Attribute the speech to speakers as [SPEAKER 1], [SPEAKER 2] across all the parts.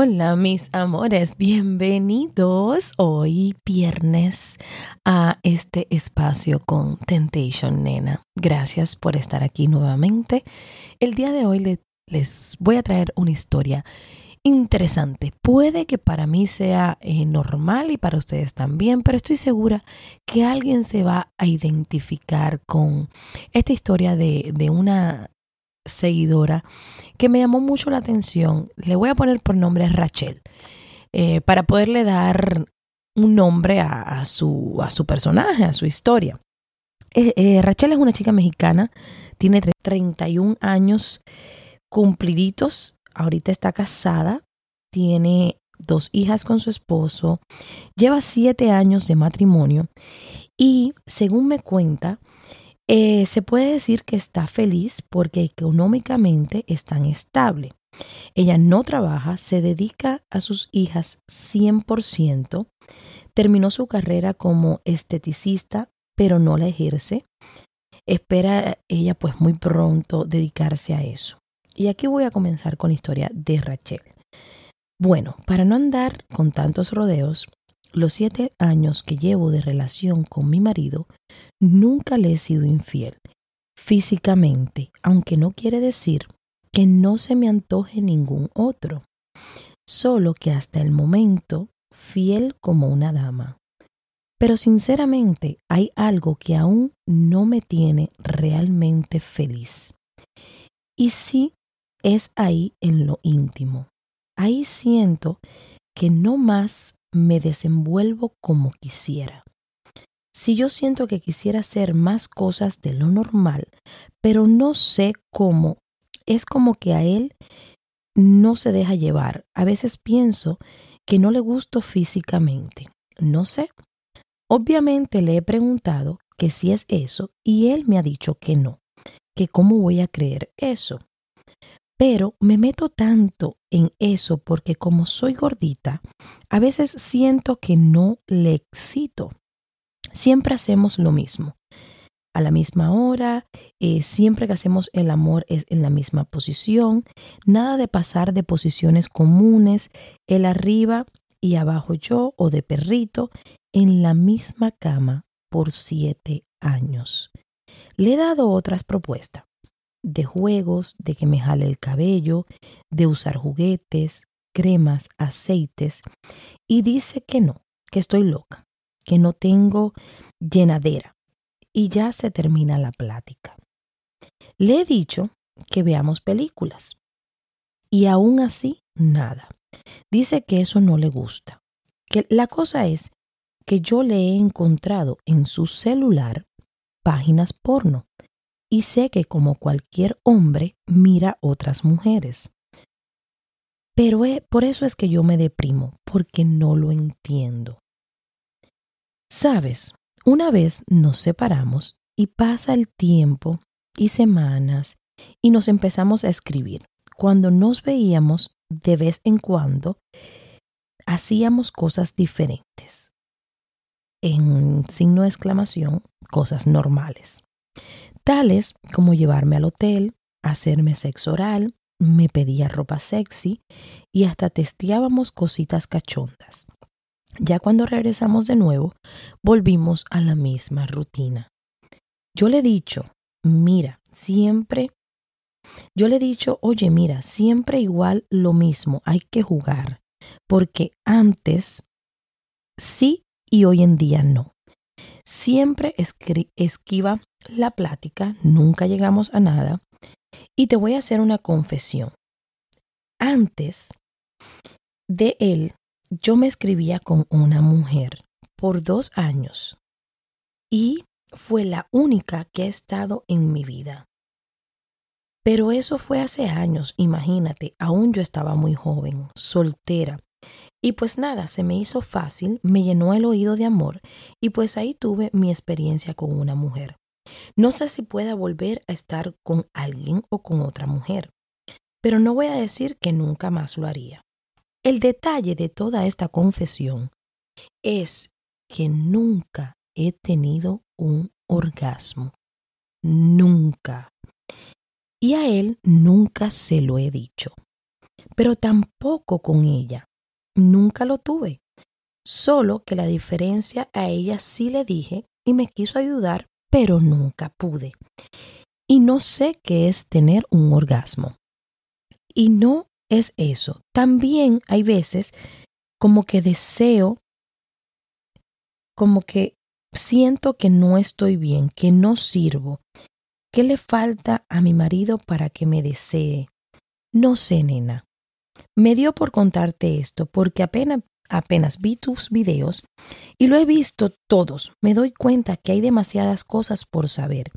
[SPEAKER 1] Hola mis amores, bienvenidos hoy viernes a este espacio con Temptation Nena. Gracias por estar aquí nuevamente. El día de hoy les voy a traer una historia interesante. Puede que para mí sea eh, normal y para ustedes también, pero estoy segura que alguien se va a identificar con esta historia de, de una seguidora que me llamó mucho la atención. Le voy a poner por nombre Rachel, eh, para poderle dar un nombre a, su, a su personaje, a su historia. Eh, eh, Rachel es una chica mexicana, tiene 31 años cumpliditos, ahorita está casada, tiene dos hijas con su esposo, lleva siete años de matrimonio y según me cuenta, eh, se puede decir que está feliz porque económicamente es tan estable. Ella no trabaja, se dedica a sus hijas 100%, terminó su carrera como esteticista, pero no la ejerce. Espera ella pues muy pronto dedicarse a eso. Y aquí voy a comenzar con la historia de Rachel. Bueno, para no andar con tantos rodeos, los siete años que llevo de relación con mi marido, nunca le he sido infiel físicamente, aunque no quiere decir que no se me antoje ningún otro, solo que hasta el momento fiel como una dama. Pero sinceramente hay algo que aún no me tiene realmente feliz. Y sí es ahí en lo íntimo. Ahí siento que no más me desenvuelvo como quisiera. Si yo siento que quisiera hacer más cosas de lo normal, pero no sé cómo, es como que a él no se deja llevar. A veces pienso que no le gusto físicamente. No sé. Obviamente le he preguntado que si es eso y él me ha dicho que no, que cómo voy a creer eso. Pero me meto tanto en eso porque como soy gordita, a veces siento que no le excito. Siempre hacemos lo mismo. A la misma hora, eh, siempre que hacemos el amor es en la misma posición, nada de pasar de posiciones comunes, el arriba y abajo yo o de perrito, en la misma cama por siete años. Le he dado otras propuestas, de juegos, de que me jale el cabello, de usar juguetes, cremas, aceites, y dice que no, que estoy loca, que no tengo llenadera. Y ya se termina la plática. Le he dicho que veamos películas. Y aún así, nada. Dice que eso no le gusta. Que la cosa es que yo le he encontrado en su celular páginas porno y sé que como cualquier hombre mira otras mujeres. Pero por eso es que yo me deprimo, porque no lo entiendo. Sabes, una vez nos separamos y pasa el tiempo y semanas y nos empezamos a escribir. Cuando nos veíamos de vez en cuando, hacíamos cosas diferentes. En signo de exclamación, cosas normales tales como llevarme al hotel, hacerme sexo oral, me pedía ropa sexy y hasta testeábamos cositas cachondas. Ya cuando regresamos de nuevo, volvimos a la misma rutina. Yo le he dicho, mira, siempre, yo le he dicho, oye, mira, siempre igual lo mismo, hay que jugar, porque antes sí y hoy en día no. Siempre esquiva la plática, nunca llegamos a nada. Y te voy a hacer una confesión. Antes de él, yo me escribía con una mujer por dos años y fue la única que ha estado en mi vida. Pero eso fue hace años, imagínate, aún yo estaba muy joven, soltera. Y pues nada, se me hizo fácil, me llenó el oído de amor y pues ahí tuve mi experiencia con una mujer. No sé si pueda volver a estar con alguien o con otra mujer, pero no voy a decir que nunca más lo haría. El detalle de toda esta confesión es que nunca he tenido un orgasmo. Nunca. Y a él nunca se lo he dicho. Pero tampoco con ella. Nunca lo tuve. Solo que la diferencia a ella sí le dije y me quiso ayudar, pero nunca pude. Y no sé qué es tener un orgasmo. Y no es eso. También hay veces como que deseo, como que siento que no estoy bien, que no sirvo. ¿Qué le falta a mi marido para que me desee? No sé, nena. Me dio por contarte esto porque apenas, apenas vi tus videos y lo he visto todos. Me doy cuenta que hay demasiadas cosas por saber.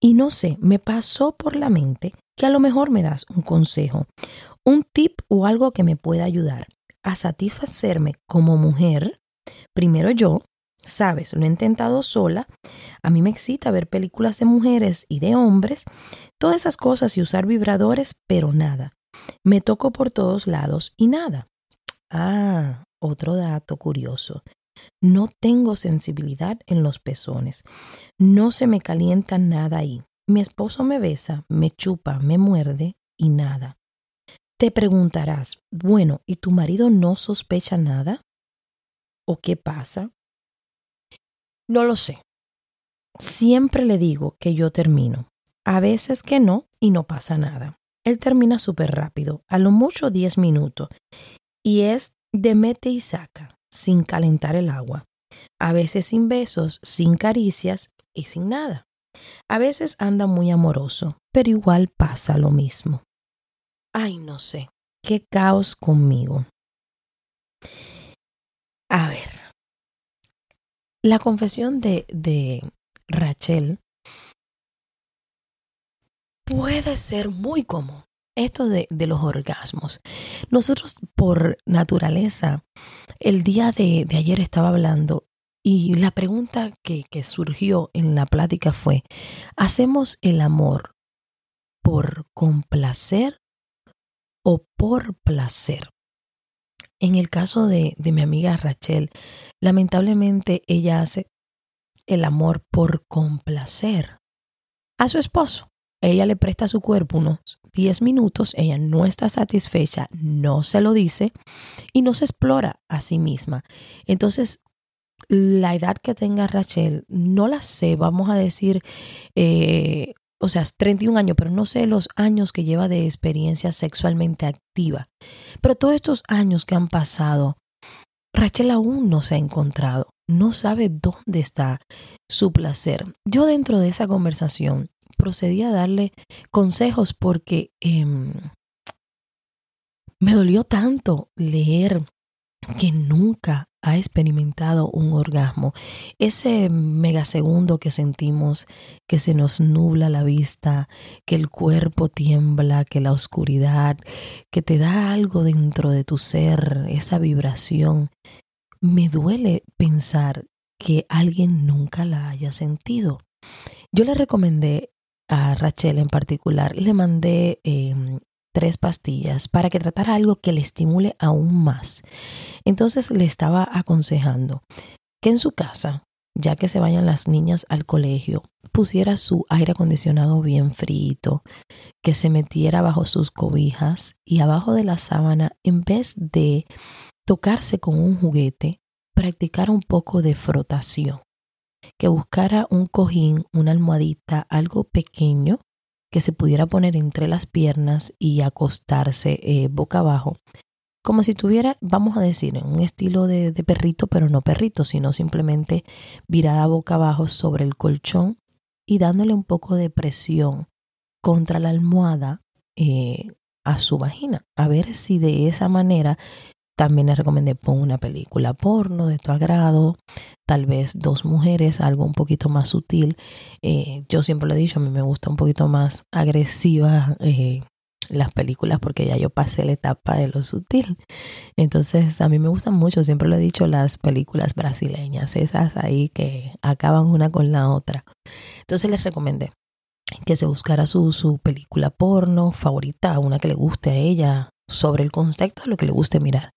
[SPEAKER 1] Y no sé, me pasó por la mente que a lo mejor me das un consejo, un tip o algo que me pueda ayudar a satisfacerme como mujer, primero yo, sabes, lo he intentado sola, a mí me excita ver películas de mujeres y de hombres, todas esas cosas y usar vibradores, pero nada. Me toco por todos lados y nada. Ah, otro dato curioso. No tengo sensibilidad en los pezones. No se me calienta nada ahí. Mi esposo me besa, me chupa, me muerde y nada. Te preguntarás, bueno, ¿y tu marido no sospecha nada? ¿O qué pasa? No lo sé. Siempre le digo que yo termino. A veces que no y no pasa nada. Él termina súper rápido, a lo mucho 10 minutos. Y es de mete y saca, sin calentar el agua. A veces sin besos, sin caricias y sin nada. A veces anda muy amoroso, pero igual pasa lo mismo. Ay, no sé, qué caos conmigo. A ver, la confesión de, de Rachel puede ser muy común. Esto de, los orgasmos. Nosotros por naturaleza, el día de, de ayer estaba hablando y la pregunta que, que surgió en la plática fue, ¿hacemos el amor por complacer o por placer. En el caso de, de mi amiga Rachel, lamentablemente ella hace el amor por complacer a su esposo. Ella le presta su cuerpo unos 10 minutos, ella no está satisfecha, no se lo dice y no se explora a sí misma. Entonces, la edad que tenga Rachel, no la sé, vamos a decir, eh, o sea, 31 años, pero no sé los años que lleva de experiencia sexualmente activa. Pero todos estos años que han pasado, Rachel aún no se ha encontrado, no sabe dónde está su placer. Yo dentro de esa conversación procedí a darle consejos porque em, me dolió tanto leer que nunca ha experimentado un orgasmo, ese megasegundo que sentimos que se nos nubla la vista, que el cuerpo tiembla, que la oscuridad, que te da algo dentro de tu ser, esa vibración, me duele pensar que alguien nunca la haya sentido. Yo le recomendé a Rachel en particular, le mandé em, tres pastillas para que tratara algo que le estimule aún más. Entonces le estaba aconsejando que en su casa, ya que se vayan las niñas al colegio, pusiera su aire acondicionado bien frito, que se metiera bajo sus cobijas y abajo de la sábana, en vez de tocarse con un juguete, practicara un poco de frotación, que buscara un cojín, una almohadita, algo pequeño que se pudiera poner entre las piernas y acostarse eh, boca abajo, como si tuviera, vamos a decir, un estilo de, perrito, pero no perrito, sino simplemente virada boca abajo sobre el colchón y dándole un poco de presión contra la almohada eh, a su vagina, a ver si de esa manera También le recomendé pon una película porno de tu agrado, tal vez dos mujeres, algo un poquito más sutil. Eh, yo siempre lo he dicho, a mí me gusta un poquito más agresiva eh, las películas porque ya yo pasé la etapa de lo sutil. Entonces a mí me gustan mucho, siempre lo he dicho, las películas brasileñas, esas ahí que acaban una con la otra. Entonces les recomendé que se buscara su, su película porno favorita, una que le guste a ella, sobre el contexto de lo que le guste mirar.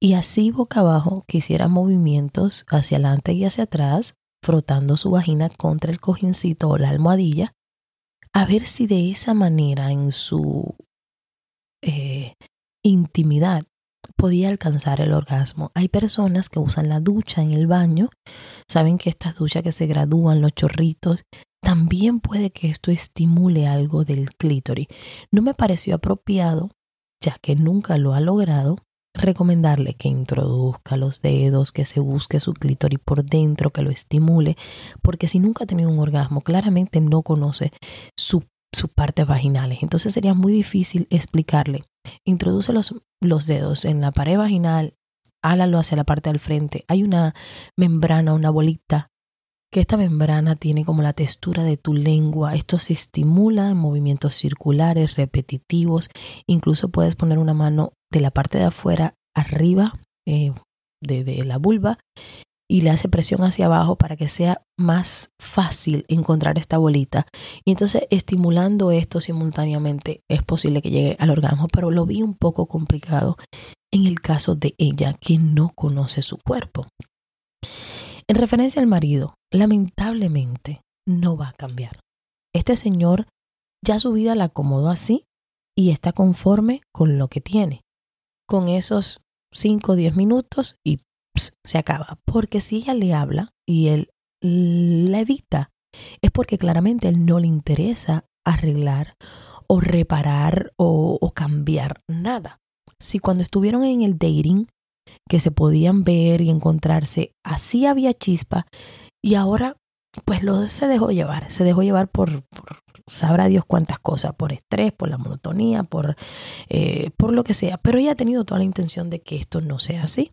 [SPEAKER 1] Y así boca abajo que hiciera movimientos hacia adelante y hacia atrás, frotando su vagina contra el cojincito o la almohadilla, a ver si de esa manera en su eh, intimidad podía alcanzar el orgasmo. Hay personas que usan la ducha en el baño, saben que estas duchas que se gradúan, los chorritos, también puede que esto estimule algo del clítoris. No me pareció apropiado ya que nunca lo ha logrado, recomendarle que introduzca los dedos, que se busque su clítoris por dentro, que lo estimule, porque si nunca ha tenido un orgasmo, claramente no conoce sus partes vaginales. Entonces sería muy difícil explicarle. Introduce los, los dedos en la pared vaginal, hálalo hacia la parte del frente. Hay una membrana, una bolita que esta membrana tiene como la textura de tu lengua. Esto se estimula en movimientos circulares, repetitivos. Incluso puedes poner una mano de la parte de afuera arriba eh, de, la vulva y le hace presión hacia abajo para que sea más fácil encontrar esta bolita. Y entonces estimulando esto simultáneamente es posible que llegue al orgasmo, pero lo vi un poco complicado en el caso de ella que no conoce su cuerpo. En referencia al marido, lamentablemente no va a cambiar. Este señor ya su vida la acomodó así y está conforme con lo que tiene. Con esos 5 o 10 minutos y se acaba. Porque si ella le habla y él la evita, es porque claramente él no le interesa arreglar o reparar o, o cambiar nada. Si cuando estuvieron en el dating que se podían ver y encontrarse, así había chispa y ahora pues lo se dejó llevar, se dejó llevar por, sabrá Dios cuántas cosas, por estrés, por la monotonía, por, eh, por lo que sea, pero ella ha tenido toda la intención de que esto no sea así.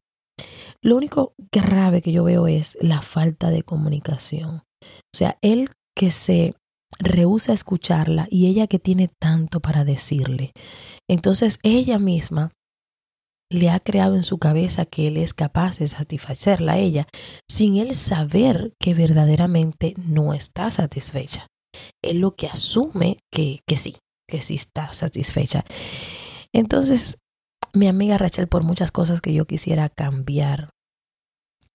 [SPEAKER 1] Lo único grave que yo veo es la falta de comunicación. O sea, él que se rehúsa a escucharla y ella que tiene tanto para decirle. Entonces ella misma le ha creado en su cabeza que él es capaz de satisfacerla a ella, sin él saber que verdaderamente no está satisfecha. Él lo que asume que, que sí, que sí está satisfecha. Entonces, mi amiga Rachel, por muchas cosas que yo quisiera cambiar,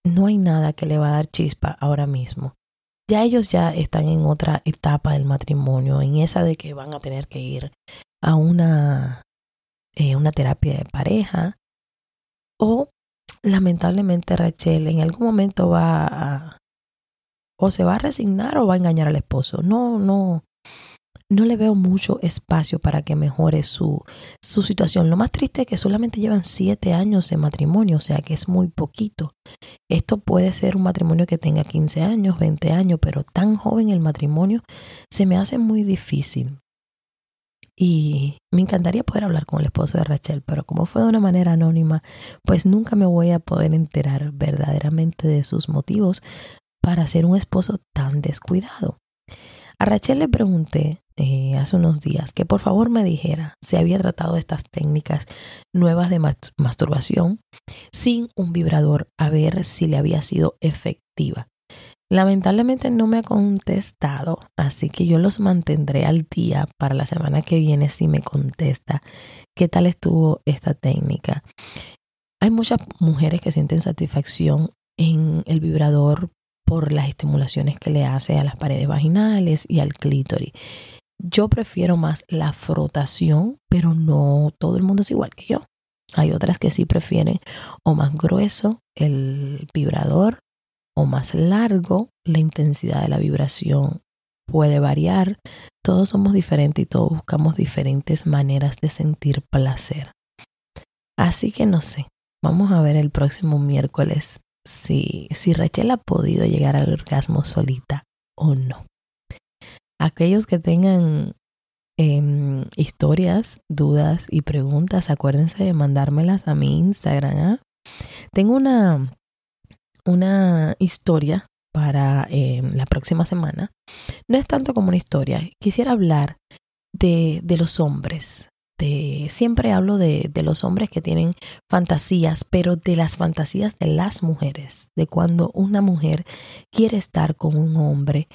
[SPEAKER 1] no hay nada que le va a dar chispa ahora mismo. Ya ellos ya están en otra etapa del matrimonio, en esa de que van a tener que ir a una, eh, una terapia de pareja, o lamentablemente Rachel en algún momento va a, o se va a resignar o va a engañar al esposo. No, no, no le veo mucho espacio para que mejore su, su situación. Lo más triste es que solamente llevan siete años de matrimonio, o sea que es muy poquito. Esto puede ser un matrimonio que tenga 15 años, 20 años, pero tan joven el matrimonio se me hace muy difícil. Y me encantaría poder hablar con el esposo de Rachel, pero como fue de una manera anónima, pues nunca me voy a poder enterar verdaderamente de sus motivos para ser un esposo tan descuidado. A Rachel le pregunté eh, hace unos días que por favor me dijera si había tratado estas técnicas nuevas de masturbación sin un vibrador, a ver si le había sido efectiva. Lamentablemente no me ha contestado, así que yo los mantendré al día para la semana que viene si me contesta qué tal estuvo esta técnica. Hay muchas mujeres que sienten satisfacción en el vibrador por las estimulaciones que le hace a las paredes vaginales y al clítoris. Yo prefiero más la frotación, pero no todo el mundo es igual que yo. Hay otras que sí prefieren o más grueso el vibrador o más largo, la intensidad de la vibración puede variar. Todos somos diferentes y todos buscamos diferentes maneras de sentir placer. Así que no sé, vamos a ver el próximo miércoles si, si Rachel ha podido llegar al orgasmo solita o no. Aquellos que tengan em, historias, dudas y preguntas, acuérdense de mandármelas a mi Instagram. ¿ah? Tengo una, una historia para em, la próxima semana. No es tanto como una historia. Quisiera hablar de, de los hombres, siempre hablo de, de, los hombres que tienen fantasías, pero de las fantasías de las mujeres, de cuando una mujer quiere estar con un hombre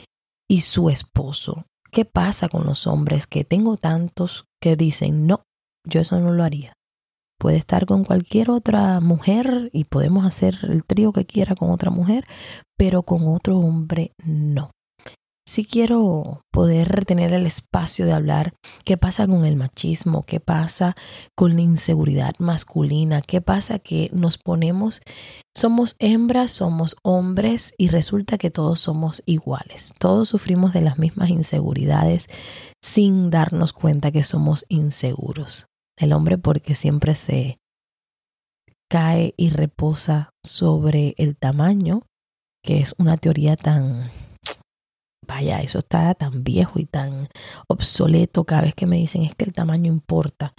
[SPEAKER 1] y su esposo. ¿Qué pasa con los hombres que tengo tantos que dicen, no, yo eso no lo haría? Puede estar con cualquier otra mujer y podemos hacer el trío que quiera con otra mujer, pero con otro hombre no si quiero poder tener el espacio de hablar qué pasa con el machismo, qué pasa con la inseguridad masculina, qué pasa que nos ponemos, somos hembras, somos hombres y resulta que todos somos iguales. Todos sufrimos de las mismas inseguridades sin darnos cuenta que somos inseguros. El hombre porque siempre se cae y reposa sobre el tamaño, que es una teoría tan vaya, eso está tan viejo y tan obsoleto cada vez que me dicen es que el tamaño importa.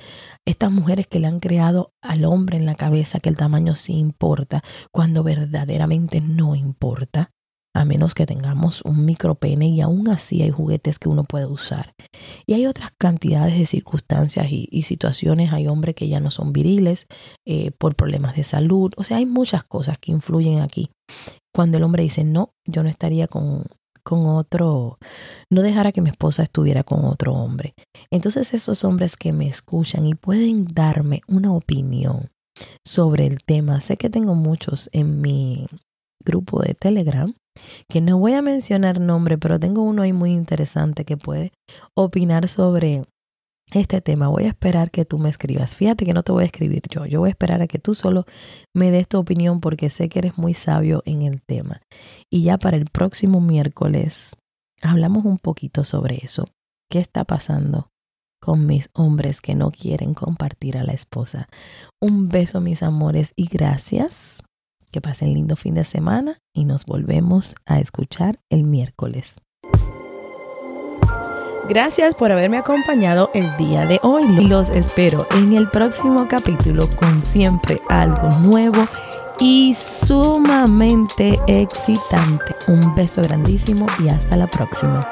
[SPEAKER 1] Estas mujeres que le han creado al hombre en la cabeza que el tamaño sí importa, cuando verdaderamente no importa, a menos que tengamos un micropene y aún así hay juguetes que uno puede usar. Y hay otras cantidades de circunstancias y, situaciones, hay hombres que ya no son viriles eh, por problemas de salud, o sea, hay muchas cosas que influyen aquí. Cuando el hombre dice, no, yo no estaría con con otro, no dejara que mi esposa estuviera con otro hombre. Entonces esos hombres que me escuchan y pueden darme una opinión sobre el tema, sé que tengo muchos en mi grupo de Telegram, que no voy a mencionar nombre, pero tengo uno ahí muy interesante que puede opinar sobre este tema. Voy a esperar que tú me escribas. Fíjate que no te voy a escribir yo. Yo voy a esperar a que tú solo me des tu opinión porque sé que eres muy sabio en el tema. Y ya para el próximo miércoles hablamos un poquito sobre eso. ¿Qué está pasando con mis hombres que no quieren compartir a la esposa? Un beso mis amores y gracias. Que pasen lindo fin de semana y nos volvemos a escuchar el miércoles. Gracias por haberme acompañado el día de hoy. Los espero en el próximo capítulo con siempre algo nuevo y sumamente excitante. Un beso grandísimo y hasta la próxima.